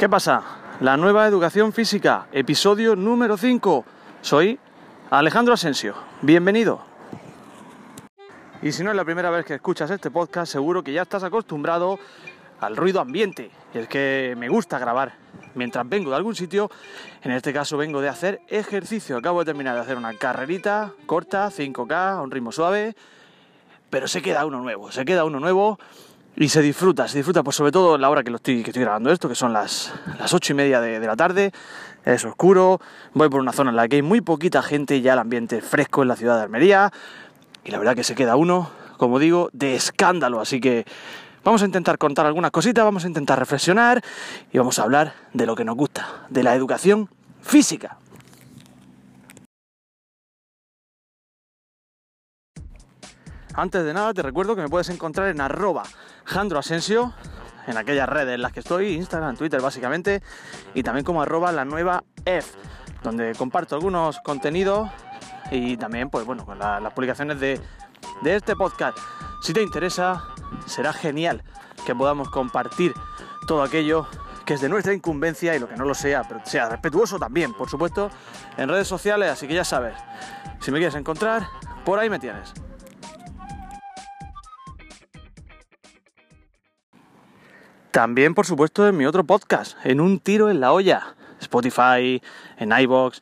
¿Qué pasa? La nueva educación física, episodio número 5. Soy Alejandro Asensio. Bienvenido. Y si no es la primera vez que escuchas este podcast, seguro que ya estás acostumbrado al ruido ambiente. Y es que me gusta grabar mientras vengo de algún sitio. En este caso vengo de hacer ejercicio. Acabo de terminar de hacer una carrerita corta, 5K, a un ritmo suave. Pero se queda uno nuevo, se queda uno nuevo y se disfruta, se disfruta, pues sobre todo la hora que, lo estoy, que estoy grabando esto, que son las, las 8 y media de, de, la tarde, es oscuro, voy por una zona en la que hay muy poquita gente, ya el ambiente fresco en la ciudad de Almería, y la verdad que se queda uno, como digo, de escándalo, así que vamos a intentar contar algunas cositas, vamos a intentar reflexionar y vamos a hablar de lo que nos gusta, de la educación física. Antes de nada te recuerdo que me puedes encontrar en arroba Jandro Asensio, en aquellas redes en las que estoy, Instagram, Twitter básicamente, y también como arroba la nueva F, donde comparto algunos contenidos y también pues bueno, con la, las publicaciones de, de este podcast. Si te interesa, será genial que podamos compartir todo aquello que es de nuestra incumbencia y lo que no lo sea, pero sea respetuoso también, por supuesto, en redes sociales, así que ya sabes, si me quieres encontrar, por ahí me tienes. También, por supuesto, en mi otro podcast, en Un Tiro en la Olla, Spotify, en iBox,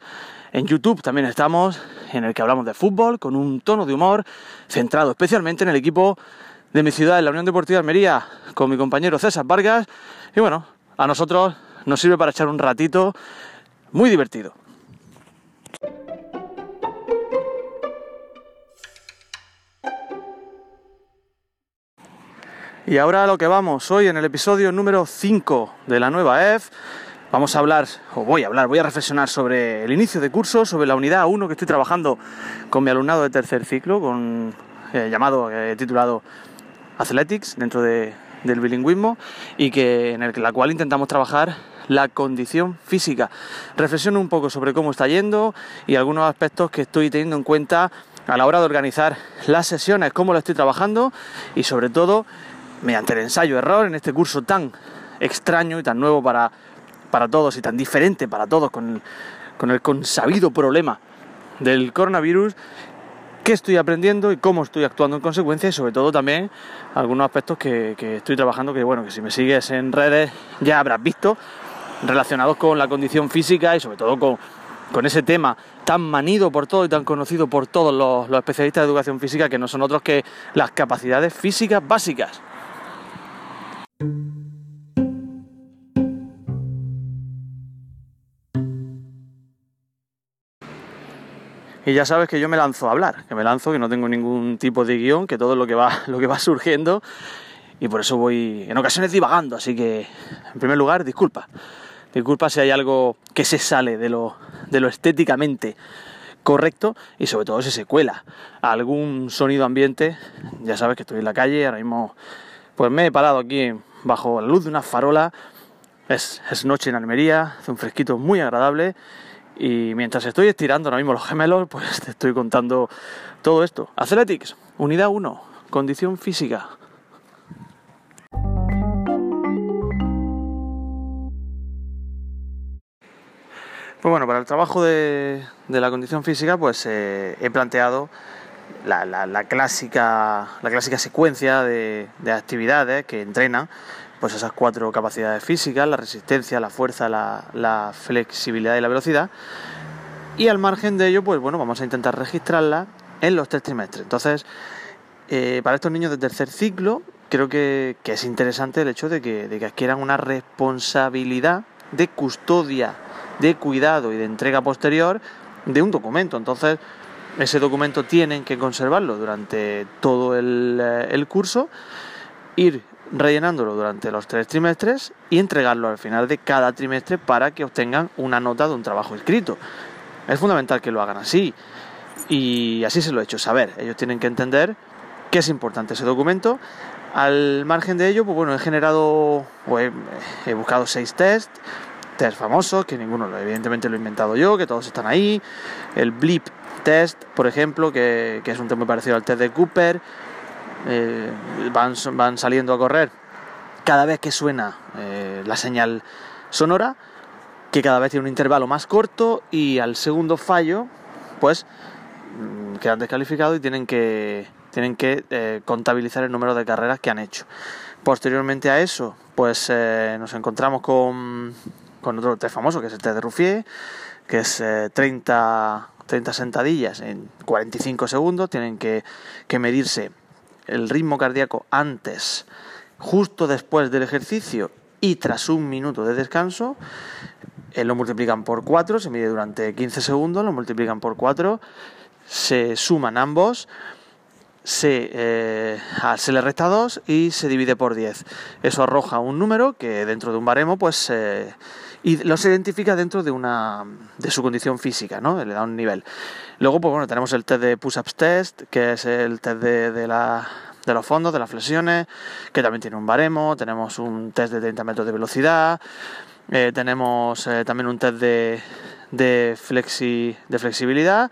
en YouTube también estamos, en el que hablamos de fútbol con un tono de humor centrado especialmente en el equipo de mi ciudad, en la Unión Deportiva Almería, con mi compañero César Vargas. Y bueno, a nosotros nos sirve para echar un ratito muy divertido. Y ahora a lo que vamos, hoy en el episodio número 5 de la nueva EF, vamos a hablar, o voy a hablar, voy a reflexionar sobre el inicio de curso, sobre la unidad 1 que estoy trabajando con mi alumnado de tercer ciclo, con, eh, llamado, eh, titulado Athletics, dentro de, del bilingüismo, y que, en el, la cual intentamos trabajar la condición física. Reflexiono un poco sobre cómo está yendo y algunos aspectos que estoy teniendo en cuenta a la hora de organizar las sesiones, cómo lo estoy trabajando y sobre todo mediante el ensayo-error en este curso tan extraño y tan nuevo para, para todos y tan diferente para todos con, con el consabido problema del coronavirus, qué estoy aprendiendo y cómo estoy actuando en consecuencia y sobre todo también algunos aspectos que, que estoy trabajando que bueno, que si me sigues en redes ya habrás visto relacionados con la condición física y sobre todo con, con ese tema tan manido por todo y tan conocido por todos los, los especialistas de educación física que no son otros que las capacidades físicas básicas. Y ya sabes que yo me lanzo a hablar, que me lanzo, que no tengo ningún tipo de guion, que todo lo que va, lo que va surgiendo, y por eso voy en ocasiones divagando, así que en primer lugar, disculpa. Disculpa si hay algo que se sale de lo, de lo estéticamente correcto y sobre todo si se cuela algún sonido ambiente. Ya sabes que estoy en la calle, ahora mismo pues me he parado aquí bajo la luz de una farola. Es, es noche en Almería, hace un fresquito muy agradable y mientras estoy estirando ahora mismo los gemelos, pues te estoy contando todo esto. Athletics, unidad 1, condición física. Pues bueno, para el trabajo de, de la condición física, pues eh, he planteado la, clásica, la clásica secuencia de, de actividades que entrenan pues esas cuatro capacidades físicas, la resistencia, la fuerza, la, la, flexibilidad y la velocidad. Y al margen de ello, pues bueno, vamos a intentar registrarla en los tres trimestres. Entonces, eh, para estos niños de tercer ciclo, creo que, que es interesante el hecho de que, de que, adquieran una responsabilidad de custodia, de cuidado y de entrega posterior de un documento. Entonces, ese documento tienen que conservarlo durante todo el, el curso, ir rellenándolo durante los tres trimestres y entregarlo al final de cada trimestre para que obtengan una nota de un trabajo escrito. Es fundamental que lo hagan así y así se lo he hecho saber. Ellos tienen que entender que es importante ese documento. Al margen de ello, pues bueno, he generado o he, he buscado seis tests, test famosos, que ninguno evidentemente lo he inventado yo, que todos están ahí. El Blip Test, por ejemplo, que, es un tema muy parecido al test de Cooper eh, van, van, saliendo a correr cada vez que suena eh, la señal sonora que cada vez tiene un intervalo más corto y al segundo fallo, pues mm, quedan descalificados y tienen que, tienen que eh, contabilizar el número de carreras que han hecho. Posteriormente a eso, pues nos encontramos con, con otro test famoso, que es el test de Ruffier, que es 30, 30 sentadillas en 45 segundos. Tienen que, que medirse el ritmo cardíaco antes, justo después del ejercicio y tras un minuto de descanso. Eh, lo multiplican por 4, se mide durante 15 segundos, lo multiplican por 4, se suman ambos, se, eh, se le resta 2 y se divide por 10. Eso arroja un número que dentro de un baremo pues eh, y los identifica dentro de una de su condición física, ¿no? Le da un nivel. Luego, pues bueno, tenemos el test de push-ups test, que es el test de, los fondos, de las flexiones, que también tiene un baremo, tenemos un test de 30 metros de velocidad, eh, tenemos eh, también un test de, de, flexi, de flexibilidad.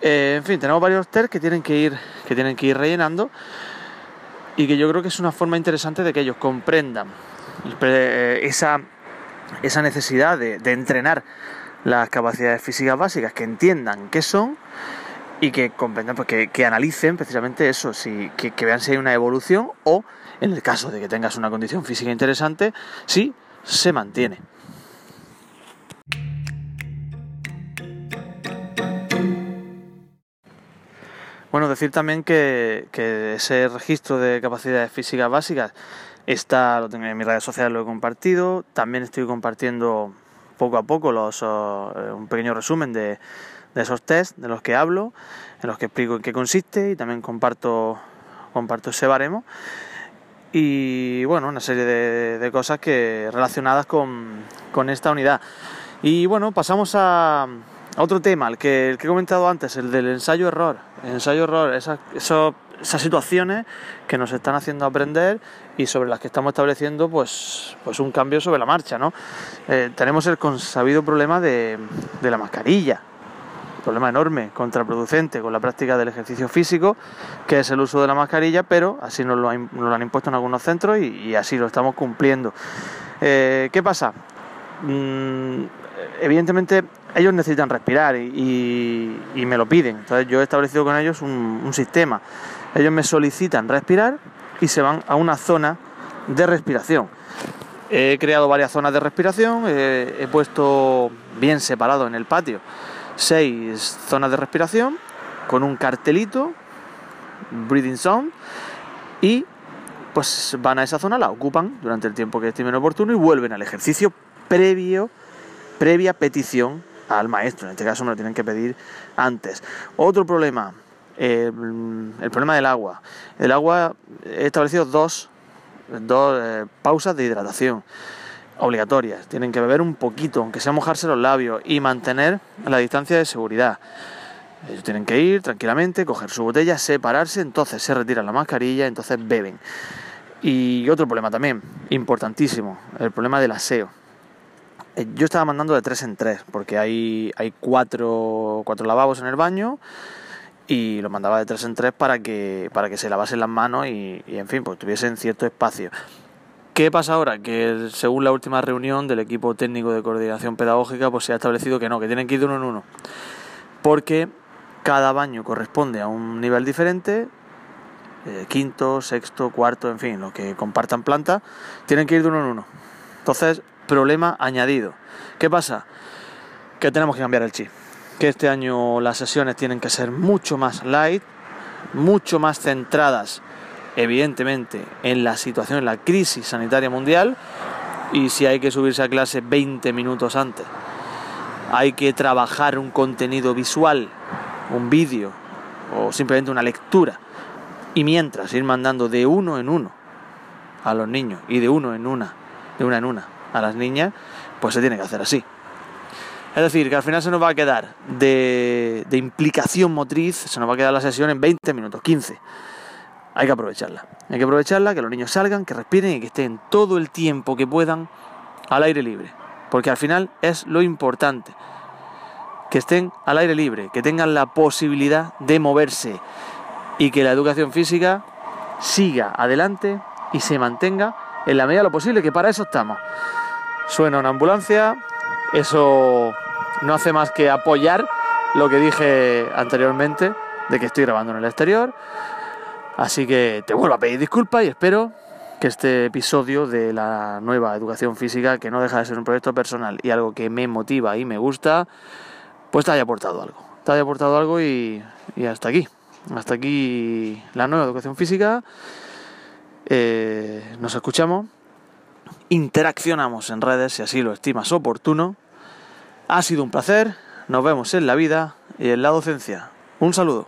Eh, en fin, tenemos varios test que tienen que ir, que tienen que ir rellenando y que yo creo que es una forma interesante de que ellos comprendan esa esa necesidad de, entrenar las capacidades físicas básicas, que entiendan qué son y que comprendan, pues que, analicen precisamente eso, si, que, vean si hay una evolución o, en el caso de que tengas una condición física interesante, si se mantiene. Bueno, decir también que, que, ese registro de capacidades físicas básicas Está, lo tengo en mis redes sociales, lo he compartido. También estoy compartiendo poco a poco los, eh, un pequeño resumen de, esos test de los que hablo, en los que explico en qué consiste y también comparto, comparto ese baremo. Y bueno, una serie de, cosas que relacionadas con, esta unidad. Y bueno, pasamos a, otro tema, el que, el que he comentado antes, el del ensayo-error. Ensayo-error, esos esas situaciones que nos están haciendo aprender y sobre las que estamos estableciendo pues, pues un cambio sobre la marcha. ¿no? Eh, tenemos el consabido problema de, la mascarilla, problema enorme, contraproducente con la práctica del ejercicio físico, que es el uso de la mascarilla, pero así nos lo, han impuesto en algunos centros y, así lo estamos cumpliendo. Eh, ¿Qué pasa? Mm, evidentemente ellos necesitan respirar y, me lo piden. Entonces yo he establecido con ellos un sistema ellos me solicitan respirar y se van a una zona de respiración. He creado varias zonas de respiración, he puesto bien separado en el patio seis zonas de respiración con un cartelito, breathing zone, y pues van a esa zona, la ocupan durante el tiempo que estimen oportuno y vuelven al ejercicio previo, previa petición al maestro. En este caso me lo tienen que pedir antes. Otro problema, eh, el problema del agua. El agua, he establecido dos, dos eh, pausas de hidratación obligatorias. Tienen que beber un poquito, aunque sea mojarse los labios, y mantener la distancia de seguridad. Ellos tienen que ir tranquilamente, coger su botella, separarse, entonces se retiran la mascarilla, entonces beben. Y otro problema también, importantísimo, el problema del aseo. Eh, yo estaba mandando de tres en tres, porque hay, hay cuatro, cuatro lavabos en el baño, y lo mandaba de tres en tres para que, para que se lavasen las manos y, en fin, pues tuviesen cierto espacio. ¿Qué pasa ahora? Que según la última reunión del equipo técnico de coordinación pedagógica, pues se ha establecido que no, que tienen que ir de uno en uno. Porque cada baño corresponde a un nivel diferente, eh, quinto, sexto, cuarto, en fin, los que compartan planta, tienen que ir de uno en uno. Entonces, problema añadido. ¿Qué pasa? Que tenemos que cambiar el chip que este año las sesiones tienen que ser mucho más light, mucho más centradas, evidentemente, en la situación, en la crisis sanitaria mundial, y si hay que subirse a clase 20 minutos antes. Hay que trabajar un contenido visual, un vídeo o simplemente una lectura. Y mientras ir mandando de uno en uno a los niños y de uno en una, de una en una a las niñas, pues se tiene que hacer así. Es decir, que al final se nos va a quedar de, implicación motriz, se nos va a quedar la sesión en 20 minutos, 15. Hay que aprovecharla. Hay que aprovecharla, que los niños salgan, que respiren y que estén todo el tiempo que puedan al aire libre. Porque al final es lo importante. Que estén al aire libre, que tengan la posibilidad de moverse y que la educación física siga adelante y se mantenga en la medida de lo posible, que para eso estamos. suena una ambulancia, eso no hace más que apoyar lo que dije anteriormente de que estoy grabando en el exterior. Así que te vuelvo a pedir disculpas y espero que este episodio de la nueva educación física, que no deja de ser un proyecto personal y algo que me motiva y me gusta, pues te haya aportado algo. Te haya aportado algo y, hasta aquí. Hasta aquí la nueva educación física. Eh, nos escuchamos, interaccionamos en redes si así lo estimas oportuno. Ha sido un placer, nos vemos en la vida y en la docencia. Un saludo.